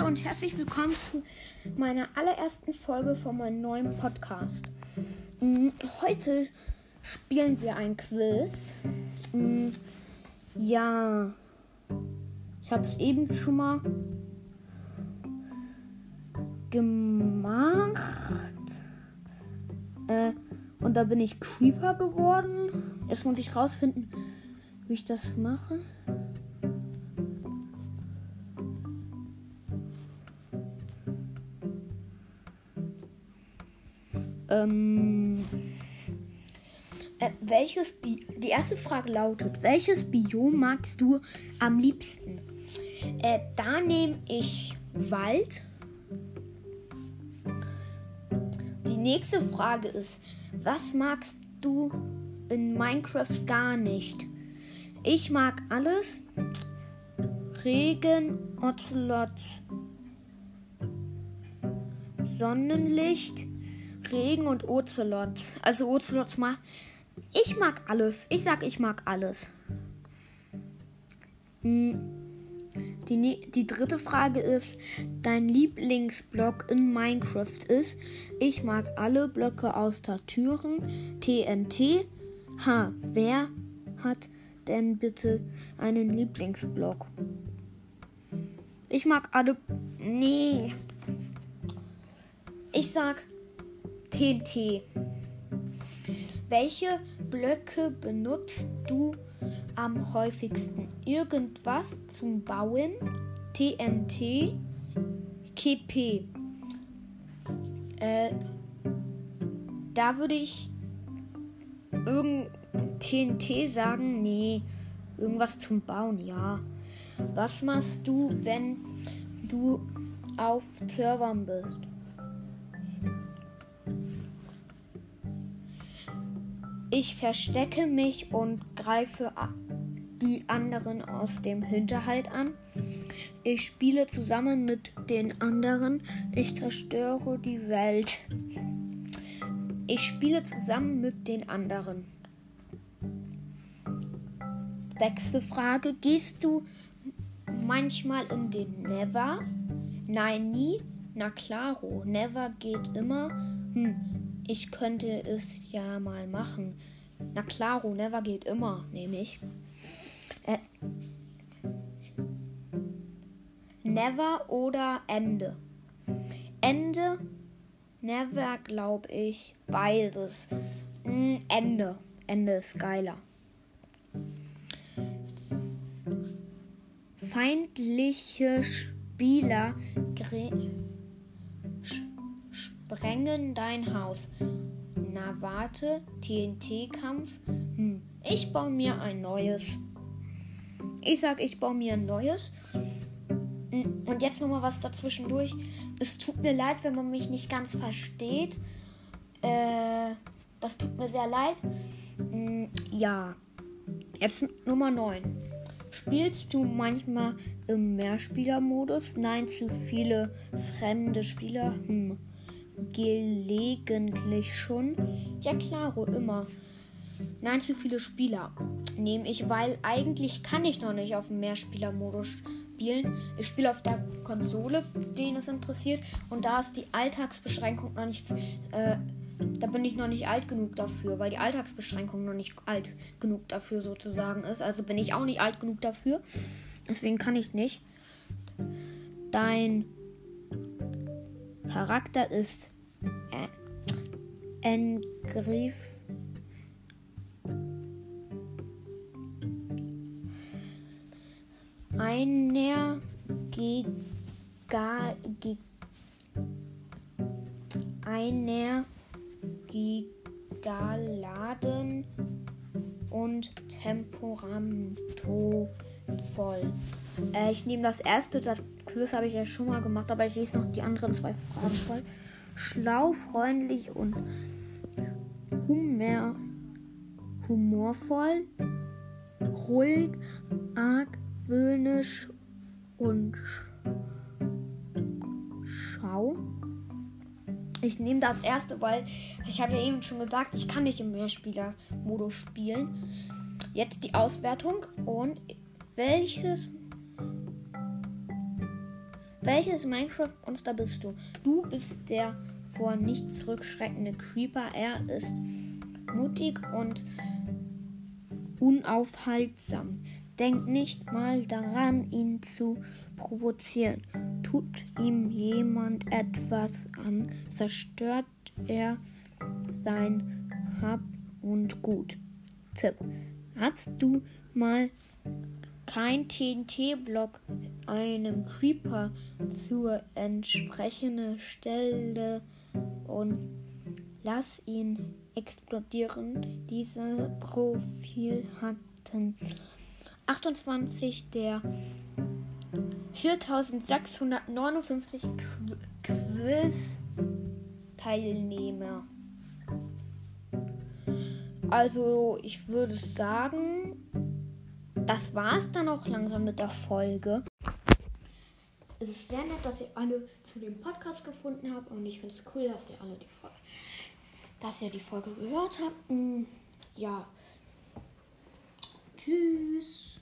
Hallo und herzlich willkommen zu meiner allerersten Folge von meinem neuen Podcast. Mm, Heute spielen wir ein Quiz. Mm, Ja, ich habe es eben schon mal gemacht. Äh, und da bin ich Creeper geworden. Jetzt muss ich rausfinden, wie ich das mache. Ähm, äh, welches Bi die erste Frage lautet, welches Biom magst du am liebsten? Äh, da nehme ich Wald. Die nächste Frage ist, was magst du in Minecraft gar nicht? Ich mag alles. Regen, Ocelots, Sonnenlicht, Regen und Ocelots. Also Ocelots mag. Ich mag alles. Ich sag, ich mag alles. Hm. Die, ne- die dritte Frage ist, dein Lieblingsblock in Minecraft ist, ich mag alle Blöcke außer Türen, TNT. Ha, wer hat denn bitte einen Lieblingsblock? Ich mag alle. Nee. Ich sag TNT. Welche Blöcke benutzt du am häufigsten? Irgendwas zum Bauen? TNT? KP? Äh, da würde ich irgend TNT sagen. Nee, irgendwas zum Bauen, ja. Was machst du, wenn du auf Servern bist? Ich verstecke mich und greife die anderen aus dem Hinterhalt an. Ich spiele zusammen mit den anderen. Ich zerstöre die Welt. Ich spiele zusammen mit den anderen. Sechste Frage. Gehst du manchmal in den Never? Nein, nie. Na klaro, Never geht immer. Hm, ich könnte es ja mal machen. Na klaro, Never geht immer, nehme ich. Äh, never oder Ende? Ende, Never, glaube ich, beides. Hm, Ende. Ende ist geiler. Feindliche Spieler sprengen dein Haus. Na warte, TNT-Kampf. Hm, ich baue mir ein neues. Ich sag, ich baue mir ein neues. Hm, Und jetzt nochmal was dazwischendurch. Es tut mir leid, wenn man mich nicht ganz versteht. Äh, das tut mir sehr leid. Hm, ja. Jetzt Nummer 9. Spielst du manchmal im Mehrspielermodus? Nein, zu viele fremde Spieler. Hm. Gelegentlich schon. Ja, klaro, immer. Nein, zu viele Spieler. Nehme ich, weil eigentlich kann ich noch nicht auf dem Mehrspielermodus spielen. Ich spiele auf der Konsole, den es interessiert. Und da ist die Alltagsbeschränkung noch nicht. Äh, da bin ich noch nicht alt genug dafür, weil die Alltagsbeschränkung noch nicht alt genug dafür sozusagen ist. Also bin ich auch nicht alt genug dafür. Deswegen kann ich nicht. Dein Charakter ist Engriff. Einer Giga, Gi- einer Gigaladen und temperamentovoll. Äh, ich nehme das erste, das Quiz habe ich ja schon mal gemacht, aber ich lese noch die anderen zwei Fragen voll. Schlau, freundlich und humor, humorvoll, ruhig, argwöhnisch und sch- schau. Ich nehme das erste, weil ich habe ja eben schon gesagt, ich kann nicht im Mehrspieler-Modus spielen. Jetzt die Auswertung und welches Welches Minecraft-Monster bist du? Du bist der vor nichts zurückschreckende Creeper. Er ist mutig und unaufhaltsam. Denk nicht mal daran, ihn zu provozieren. Tut ihm jemand etwas an, zerstört er sein Hab und Gut. Tipp. Hast du mal kein TNT-Block einem Creeper zur entsprechenden Stelle und lass ihn explodieren. Diese Profil hatten 28 der 4659 Quiz-Teilnehmer. Also, ich würde sagen, das war es dann auch langsam mit der Folge. Es ist sehr nett, dass ihr alle zu dem Podcast gefunden habt und ich finde es cool, dass ihr alle die Folge, dass ihr die Folge gehört habt. Mm, ja. Tschüss.